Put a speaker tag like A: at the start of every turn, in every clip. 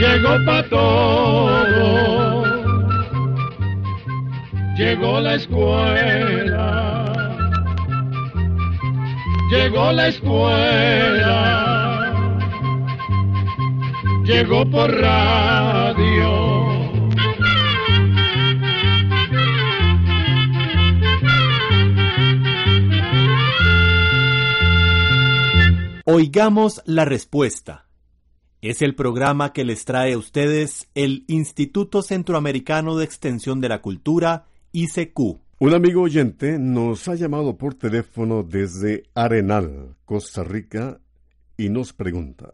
A: Llegó pa' todo, llegó la escuela, llegó la escuela, llegó por radio.
B: Oigamos la respuesta. Es el programa que les trae a ustedes el Instituto Centroamericano de Extensión de la Cultura, ICQ.
C: Un amigo oyente nos ha llamado por teléfono desde Arenal, Costa Rica, y nos pregunta.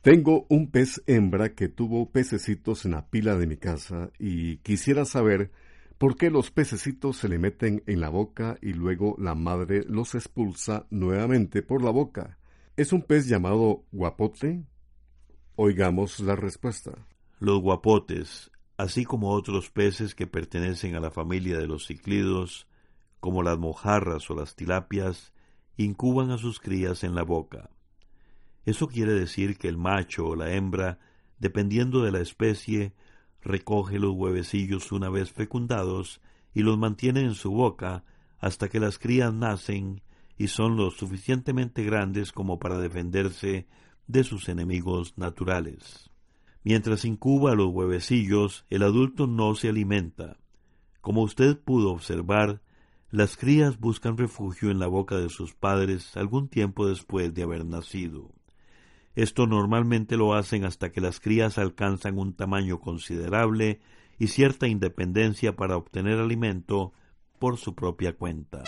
C: Tengo un pez hembra que tuvo pececitos en la pila de mi casa y quisiera saber por qué los pececitos se le meten en la boca y luego la madre los expulsa nuevamente por la boca. ¿Es un pez llamado guapote? Oigamos la respuesta.
D: Los guapotes, así como otros peces que pertenecen a la familia de los ciclidos, como las mojarras o las tilapias, incuban a sus crías en la boca. Eso quiere decir que el macho o la hembra, dependiendo de la especie, recoge los huevecillos una vez fecundados y los mantiene en su boca hasta que las crías nacen y son lo suficientemente grandes como para defenderse de sus enemigos naturales. Mientras incuba los huevecillos, el adulto no se alimenta. Como usted pudo observar, las crías buscan refugio en la boca de sus padres algún tiempo después de haber nacido. Esto normalmente lo hacen hasta que las crías alcanzan un tamaño considerable y cierta independencia para obtener alimento por su propia cuenta.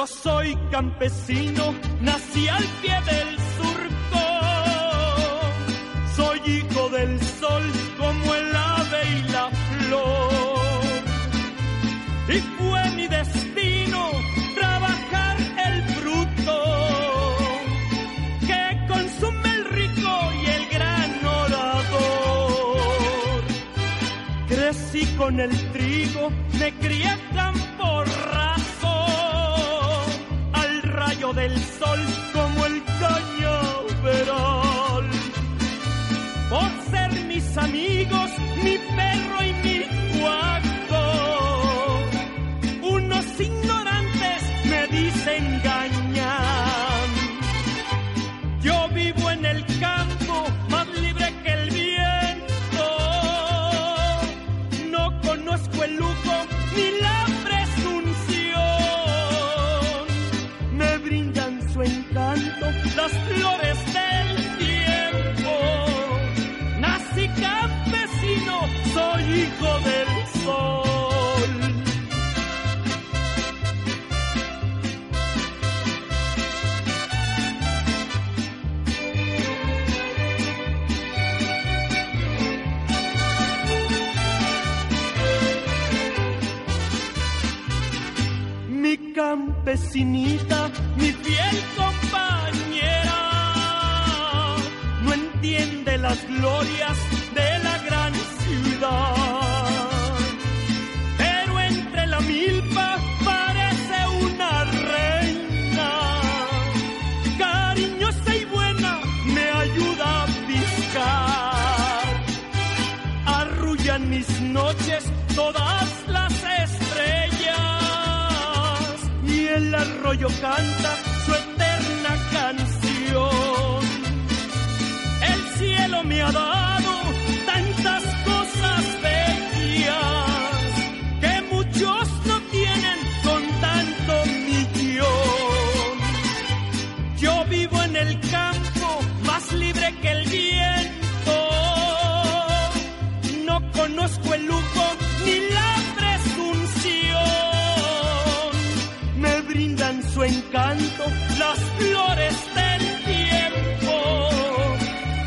E: Yo soy campesino, nací al pie del surco. Soy hijo del sol como el ave y la flor. Y fue mi destino trabajar el fruto que consume el rico y el gran orador. Crecí con el trigo, me crié del campesinita, mi fiel las glorias de la gran ciudad. Pero entre la milpa parece una reina, cariñosa y buena, me ayuda a piscar. Arrullan mis noches el arroyo canta su eterna canción. El cielo me ha dado tantas cosas bellas que muchos no tienen con tanto millón. Yo vivo en el campo más libre que el viento. No conozco el lujo ni la encanto las flores del tiempo.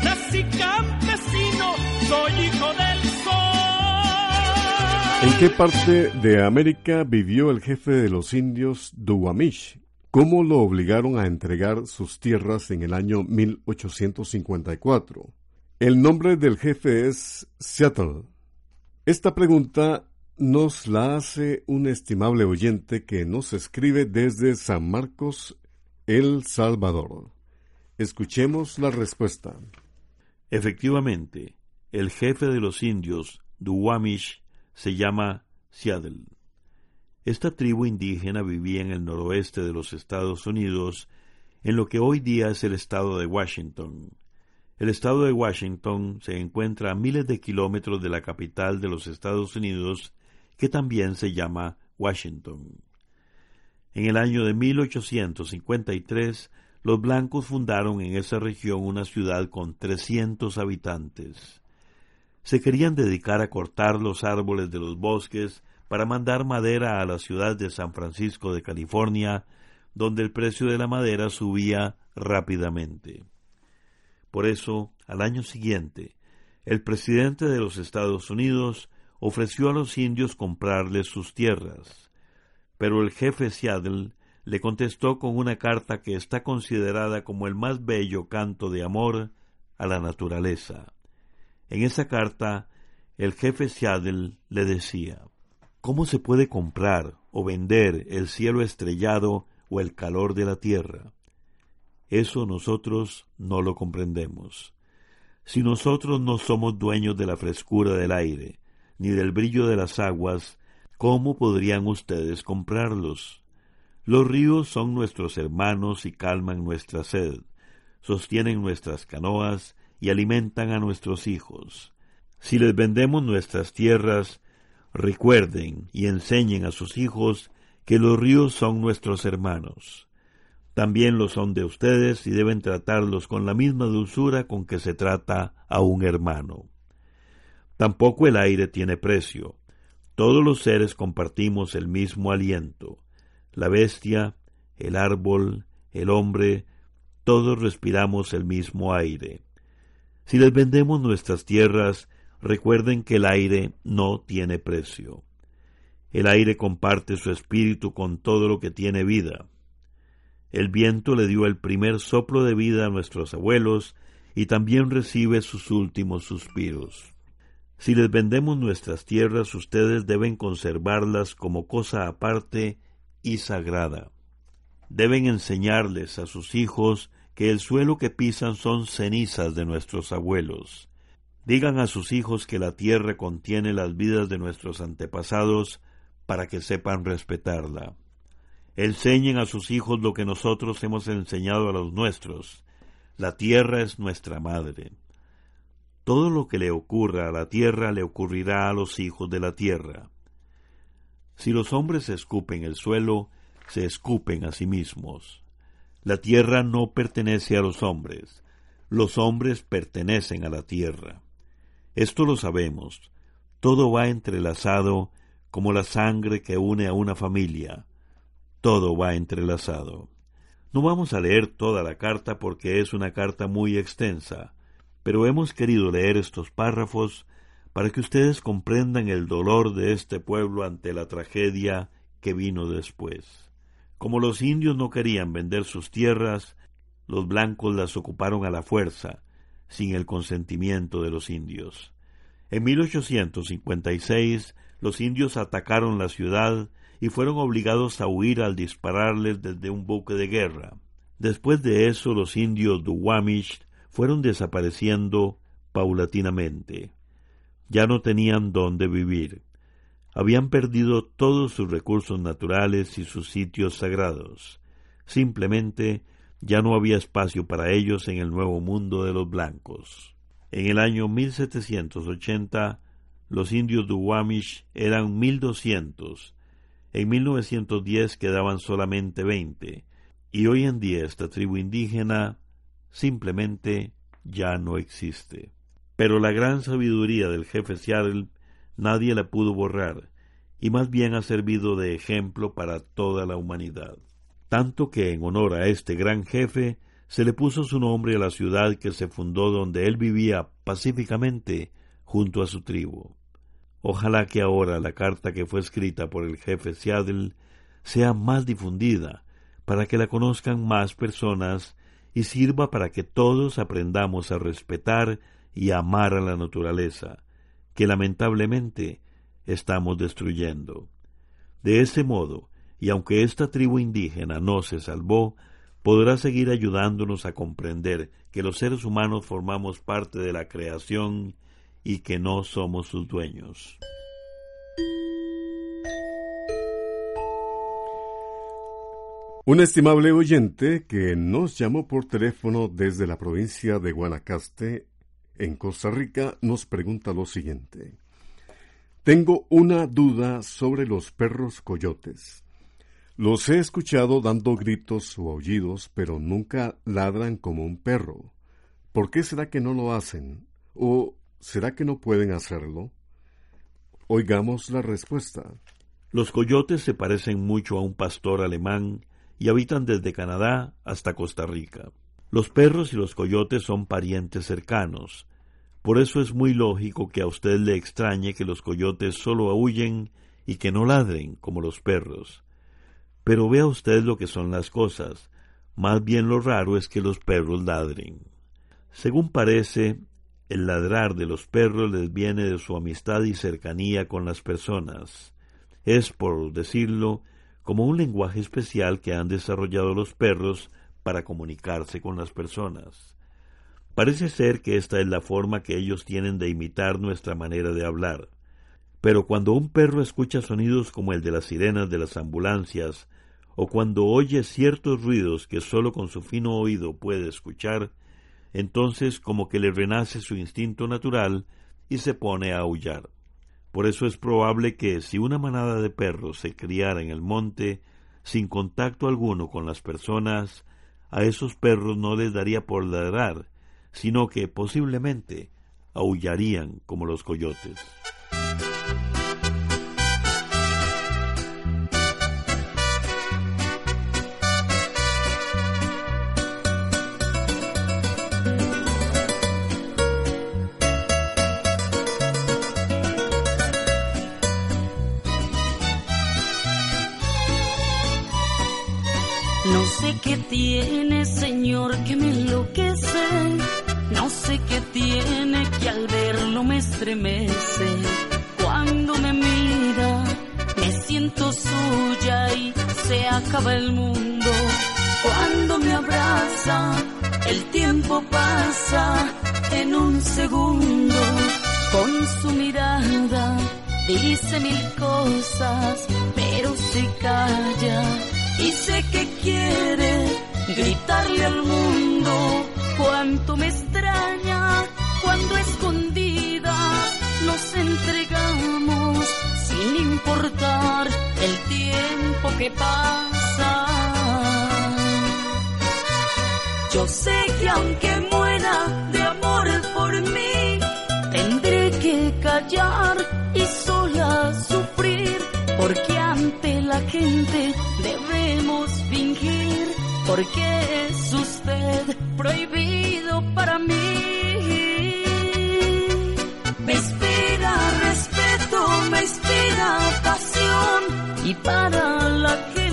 E: Nací campesino, soy hijo del sol.
C: ¿En qué parte de América vivió el jefe de los indios Duwamish? ¿Cómo lo obligaron a entregar sus tierras en el año 1854? El nombre del jefe es Seattle. Esta pregunta nos la hace un estimable oyente que nos escribe desde San Marcos, El Salvador. Escuchemos la respuesta.
D: Efectivamente, el jefe de los indios, Duwamish, se llama Seattle. Esta tribu indígena vivía en el noroeste de los Estados Unidos, en lo que hoy día es el estado de Washington. El estado de Washington se encuentra a miles de kilómetros de la capital de los Estados Unidos, que también se llama Washington. En el año de 1853, los blancos fundaron en esa región una ciudad con 300 habitantes. Se querían dedicar a cortar los árboles de los bosques para mandar madera a la ciudad de San Francisco de California, donde el precio de la madera subía rápidamente. Por eso, al año siguiente, el presidente de los Estados Unidos ofreció a los indios comprarles sus tierras, pero el jefe Seattle le contestó con una carta que está considerada como el más bello canto de amor a la naturaleza. En esa carta, el jefe Seattle le decía ¿Cómo se puede comprar o vender el cielo estrellado o el calor de la tierra? Eso nosotros no lo comprendemos. Si nosotros no somos dueños de la frescura del aire, ni del brillo de las aguas, ¿cómo podrían ustedes comprarlos? Los ríos son nuestros hermanos y calman nuestra sed, sostienen nuestras canoas y alimentan a nuestros hijos. Si les vendemos nuestras tierras, recuerden y enseñen a sus hijos que los ríos son nuestros hermanos también lo son de ustedes y deben tratarlos con la misma dulzura con que se trata a un hermano. Tampoco el aire tiene precio. Todos los seres compartimos el mismo aliento. La bestia, el árbol, el hombre, todos respiramos el mismo aire. Si les vendemos nuestras tierras, recuerden que el aire no tiene precio. El aire comparte su espíritu con todo lo que tiene vida. El viento le dio el primer soplo de vida a nuestros abuelos y también recibe sus últimos suspiros. Si les vendemos nuestras tierras, ustedes deben conservarlas como cosa aparte y sagrada. Deben enseñarles a sus hijos que el suelo que pisan son cenizas de nuestros abuelos. Digan a sus hijos que la tierra contiene las vidas de nuestros antepasados para que sepan respetarla. Enseñen a sus hijos lo que nosotros hemos enseñado a los nuestros. La tierra es nuestra madre. Todo lo que le ocurra a la tierra le ocurrirá a los hijos de la tierra. Si los hombres escupen el suelo, se escupen a sí mismos. La tierra no pertenece a los hombres, los hombres pertenecen a la tierra. Esto lo sabemos, todo va entrelazado como la sangre que une a una familia todo va entrelazado. No vamos a leer toda la carta porque es una carta muy extensa, pero hemos querido leer estos párrafos para que ustedes comprendan el dolor de este pueblo ante la tragedia que vino después. Como los indios no querían vender sus tierras, los blancos las ocuparon a la fuerza, sin el consentimiento de los indios. En 1856 los indios atacaron la ciudad y fueron obligados a huir al dispararles desde un buque de guerra. Después de eso los indios Duwamish fueron desapareciendo paulatinamente. Ya no tenían dónde vivir. Habían perdido todos sus recursos naturales y sus sitios sagrados. Simplemente ya no había espacio para ellos en el nuevo mundo de los blancos. En el año 1780, los indios Duwamish eran mil doscientos en 1910 quedaban solamente 20 y hoy en día esta tribu indígena simplemente ya no existe. Pero la gran sabiduría del jefe Seattle nadie la pudo borrar, y más bien ha servido de ejemplo para toda la humanidad. Tanto que en honor a este gran jefe se le puso su nombre a la ciudad que se fundó donde él vivía pacíficamente junto a su tribu. Ojalá que ahora la carta que fue escrita por el jefe Seattle sea más difundida, para que la conozcan más personas y sirva para que todos aprendamos a respetar y amar a la naturaleza, que lamentablemente estamos destruyendo. De ese modo, y aunque esta tribu indígena no se salvó, podrá seguir ayudándonos a comprender que los seres humanos formamos parte de la creación y que no somos sus dueños.
C: Un estimable oyente que nos llamó por teléfono desde la provincia de Guanacaste, en Costa Rica, nos pregunta lo siguiente. Tengo una duda sobre los perros coyotes. Los he escuchado dando gritos o aullidos, pero nunca ladran como un perro. ¿Por qué será que no lo hacen? ¿O será que no pueden hacerlo? Oigamos la respuesta.
D: Los coyotes se parecen mucho a un pastor alemán y habitan desde Canadá hasta Costa Rica. Los perros y los coyotes son parientes cercanos, por eso es muy lógico que a usted le extrañe que los coyotes solo aúllen y que no ladren como los perros. Pero vea usted lo que son las cosas. Más bien lo raro es que los perros ladren. Según parece, el ladrar de los perros les viene de su amistad y cercanía con las personas. Es, por decirlo, como un lenguaje especial que han desarrollado los perros para comunicarse con las personas. Parece ser que esta es la forma que ellos tienen de imitar nuestra manera de hablar. Pero cuando un perro escucha sonidos como el de las sirenas de las ambulancias, o cuando oye ciertos ruidos que sólo con su fino oído puede escuchar, entonces como que le renace su instinto natural y se pone a aullar. Por eso es probable que si una manada de perros se criara en el monte, sin contacto alguno con las personas, a esos perros no les daría por ladrar, sino que posiblemente aullarían como los coyotes.
F: Sé qué tiene, Señor, que me enloquece no sé qué tiene que al verlo me estremece. Cuando me mira, me siento suya y se acaba el mundo. Cuando me abraza, el tiempo pasa en un segundo. Con su mirada dice mil cosas, pero se calla y sé que quiere gritarle al mundo cuánto me extraña cuando escondidas nos entregamos sin importar el tiempo que pasa. Yo sé que aunque porque es usted prohibido para mí. Me inspira respeto, me inspira pasión y para la gente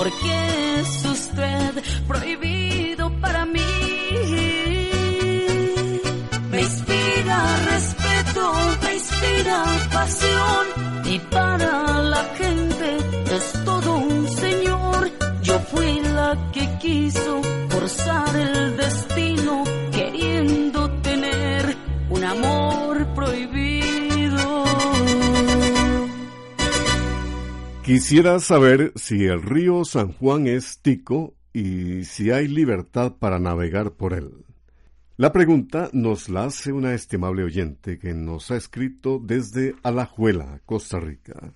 F: porque es usted
C: Quisiera saber si el río San Juan es tico y si hay libertad para navegar por él. La pregunta nos la hace una estimable oyente que nos ha escrito desde Alajuela, Costa Rica.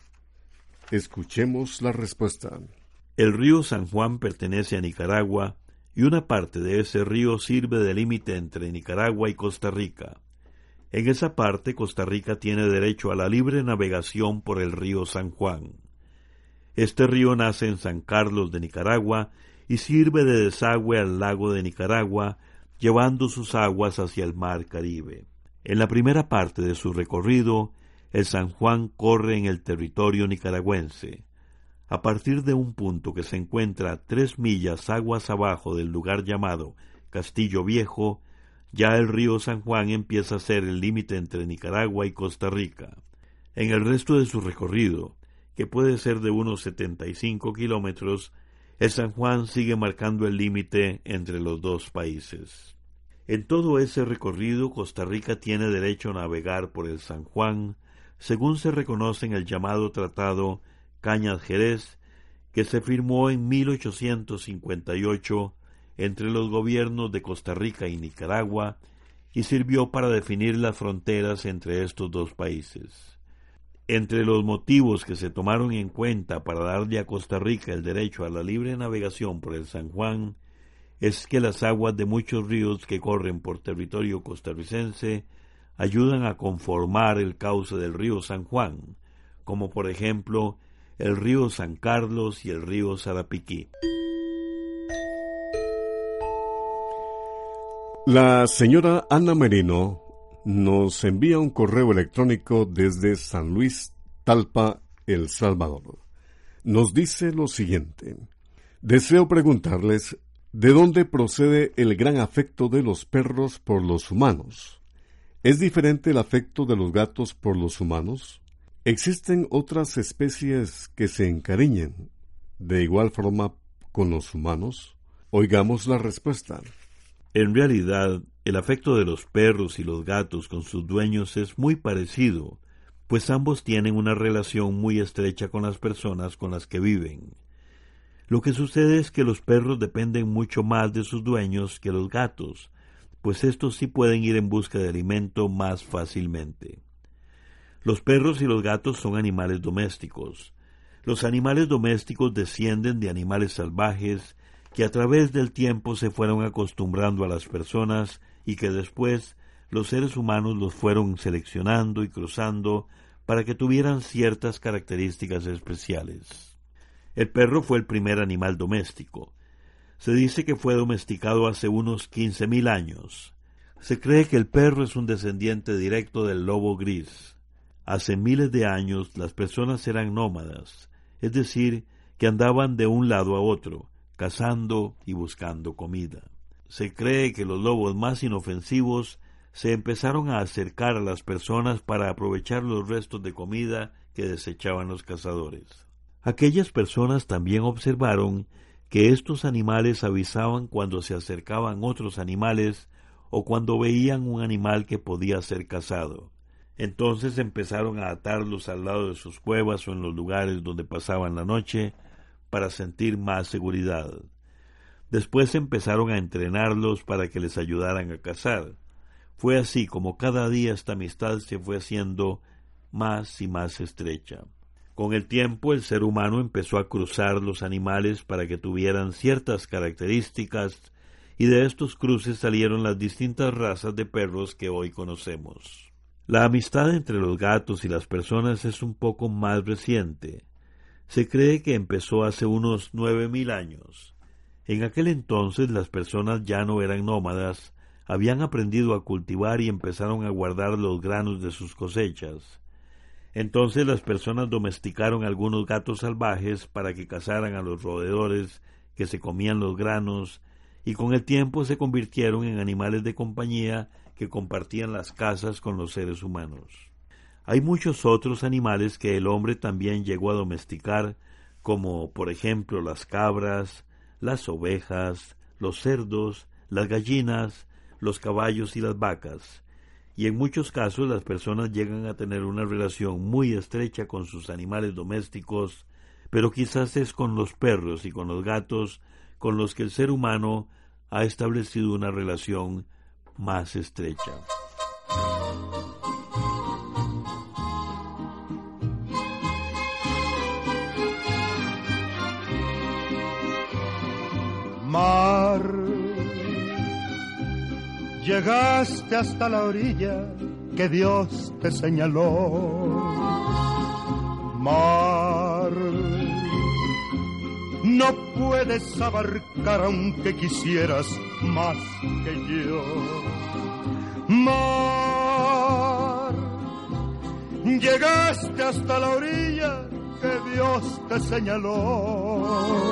C: Escuchemos la respuesta.
D: El río San Juan pertenece a Nicaragua y una parte de ese río sirve de límite entre Nicaragua y Costa Rica. En esa parte Costa Rica tiene derecho a la libre navegación por el río San Juan. Este río nace en San Carlos de Nicaragua y sirve de desagüe al lago de Nicaragua, llevando sus aguas hacia el mar Caribe. En la primera parte de su recorrido, el San Juan corre en el territorio nicaragüense. A partir de un punto que se encuentra tres millas aguas abajo del lugar llamado Castillo Viejo, ya el río San Juan empieza a ser el límite entre Nicaragua y Costa Rica. En el resto de su recorrido, que puede ser de unos 75 kilómetros, el San Juan sigue marcando el límite entre los dos países. En todo ese recorrido, Costa Rica tiene derecho a navegar por el San Juan, según se reconoce en el llamado Tratado Cañas Jerez, que se firmó en 1858 entre los gobiernos de Costa Rica y Nicaragua y sirvió para definir las fronteras entre estos dos países. Entre los motivos que se tomaron en cuenta para darle a Costa Rica el derecho a la libre navegación por el San Juan es que las aguas de muchos ríos que corren por territorio costarricense ayudan a conformar el cauce del río San Juan, como por ejemplo el río San Carlos y el río Sarapiquí.
C: La señora Ana Merino nos envía un correo electrónico desde San Luis, Talpa, El Salvador. Nos dice lo siguiente. Deseo preguntarles de dónde procede el gran afecto de los perros por los humanos. ¿Es diferente el afecto de los gatos por los humanos? ¿Existen otras especies que se encariñen de igual forma con los humanos? Oigamos la respuesta.
D: En realidad, el afecto de los perros y los gatos con sus dueños es muy parecido, pues ambos tienen una relación muy estrecha con las personas con las que viven. Lo que sucede es que los perros dependen mucho más de sus dueños que los gatos, pues estos sí pueden ir en busca de alimento más fácilmente. Los perros y los gatos son animales domésticos. Los animales domésticos descienden de animales salvajes que a través del tiempo se fueron acostumbrando a las personas y que después los seres humanos los fueron seleccionando y cruzando para que tuvieran ciertas características especiales. El perro fue el primer animal doméstico. Se dice que fue domesticado hace unos quince mil años. Se cree que el perro es un descendiente directo del lobo gris. Hace miles de años las personas eran nómadas, es decir, que andaban de un lado a otro, cazando y buscando comida. Se cree que los lobos más inofensivos se empezaron a acercar a las personas para aprovechar los restos de comida que desechaban los cazadores. Aquellas personas también observaron que estos animales avisaban cuando se acercaban otros animales o cuando veían un animal que podía ser cazado. Entonces empezaron a atarlos al lado de sus cuevas o en los lugares donde pasaban la noche para sentir más seguridad. Después empezaron a entrenarlos para que les ayudaran a cazar. Fue así como cada día esta amistad se fue haciendo más y más estrecha. Con el tiempo el ser humano empezó a cruzar los animales para que tuvieran ciertas características y de estos cruces salieron las distintas razas de perros que hoy conocemos. La amistad entre los gatos y las personas es un poco más reciente. Se cree que empezó hace unos nueve mil años. En aquel entonces las personas ya no eran nómadas, habían aprendido a cultivar y empezaron a guardar los granos de sus cosechas. Entonces las personas domesticaron algunos gatos salvajes para que cazaran a los roedores que se comían los granos y con el tiempo se convirtieron en animales de compañía que compartían las casas con los seres humanos. Hay muchos otros animales que el hombre también llegó a domesticar, como por ejemplo las cabras, las ovejas, los cerdos, las gallinas, los caballos y las vacas, y en muchos casos las personas llegan a tener una relación muy estrecha con sus animales domésticos, pero quizás es con los perros y con los gatos con los que el ser humano ha establecido una relación más estrecha.
G: Llegaste hasta la orilla que Dios te señaló. Mar, no puedes abarcar aunque quisieras más que yo. Mar, llegaste hasta la orilla que Dios te señaló.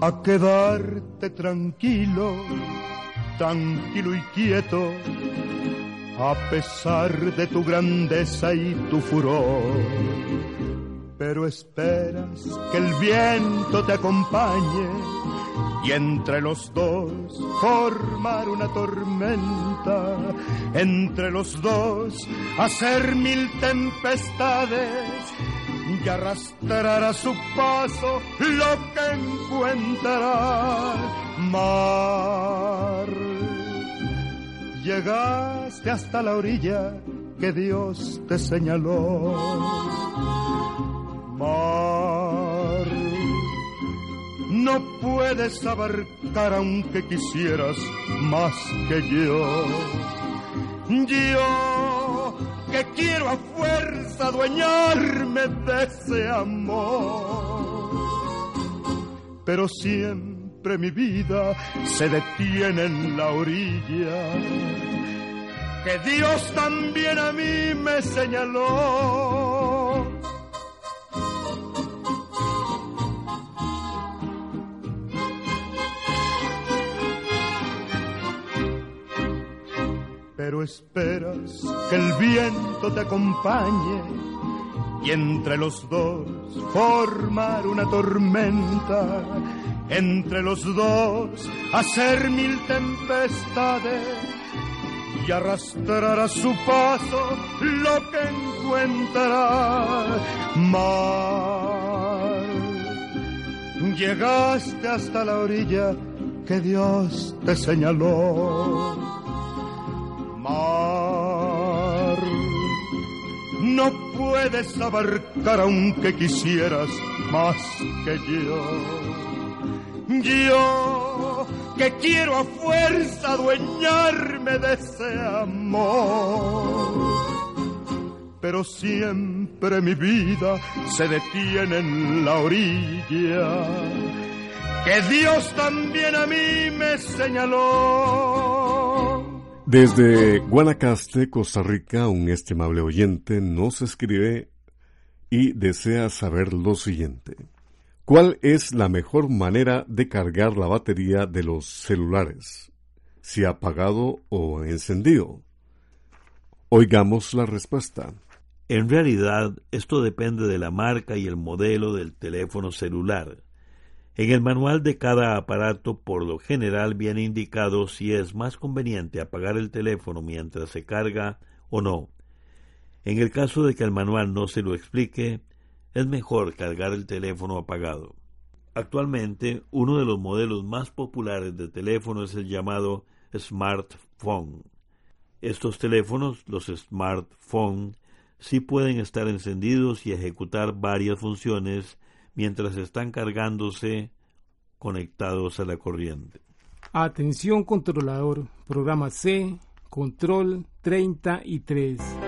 G: A quedarte tranquilo, tranquilo y quieto, a pesar de tu grandeza y tu furor pero esperas que el viento te acompañe y entre los dos formar una tormenta, entre los dos hacer mil tempestades y arrastrar a su paso lo que encuentra mar. Llegaste hasta la orilla que Dios te señaló mar. No puedes abarcar aunque quisieras más que yo. Yo que quiero a fuerza adueñarme de ese amor. Pero siempre mi vida se detiene en la orilla. Que Dios también a mí me señaló. Pero esperas que el viento te acompañe y entre los dos formar una tormenta, entre los dos hacer mil tempestades y arrastrar a su paso lo que encuentra mar. Llegaste hasta la orilla que Dios te señaló no puedes abarcar aunque quisieras más que yo. Yo que quiero a fuerza adueñarme de ese amor. Pero siempre mi vida se detiene en la orilla que Dios también a mí me señaló
C: desde Guanacaste, Costa Rica, un estimable oyente nos escribe y desea saber lo siguiente. ¿Cuál es la mejor manera de cargar la batería de los celulares? ¿Si apagado o encendido? Oigamos la respuesta.
D: En realidad, esto depende de la marca y el modelo del teléfono celular. En el manual de cada aparato por lo general viene indicado si es más conveniente apagar el teléfono mientras se carga o no. En el caso de que el manual no se lo explique, es mejor cargar el teléfono apagado. Actualmente, uno de los modelos más populares de teléfono es el llamado smartphone. Estos teléfonos, los smartphone, sí pueden estar encendidos y ejecutar varias funciones mientras están cargándose conectados a la corriente.
H: Atención controlador, programa C, Control 33.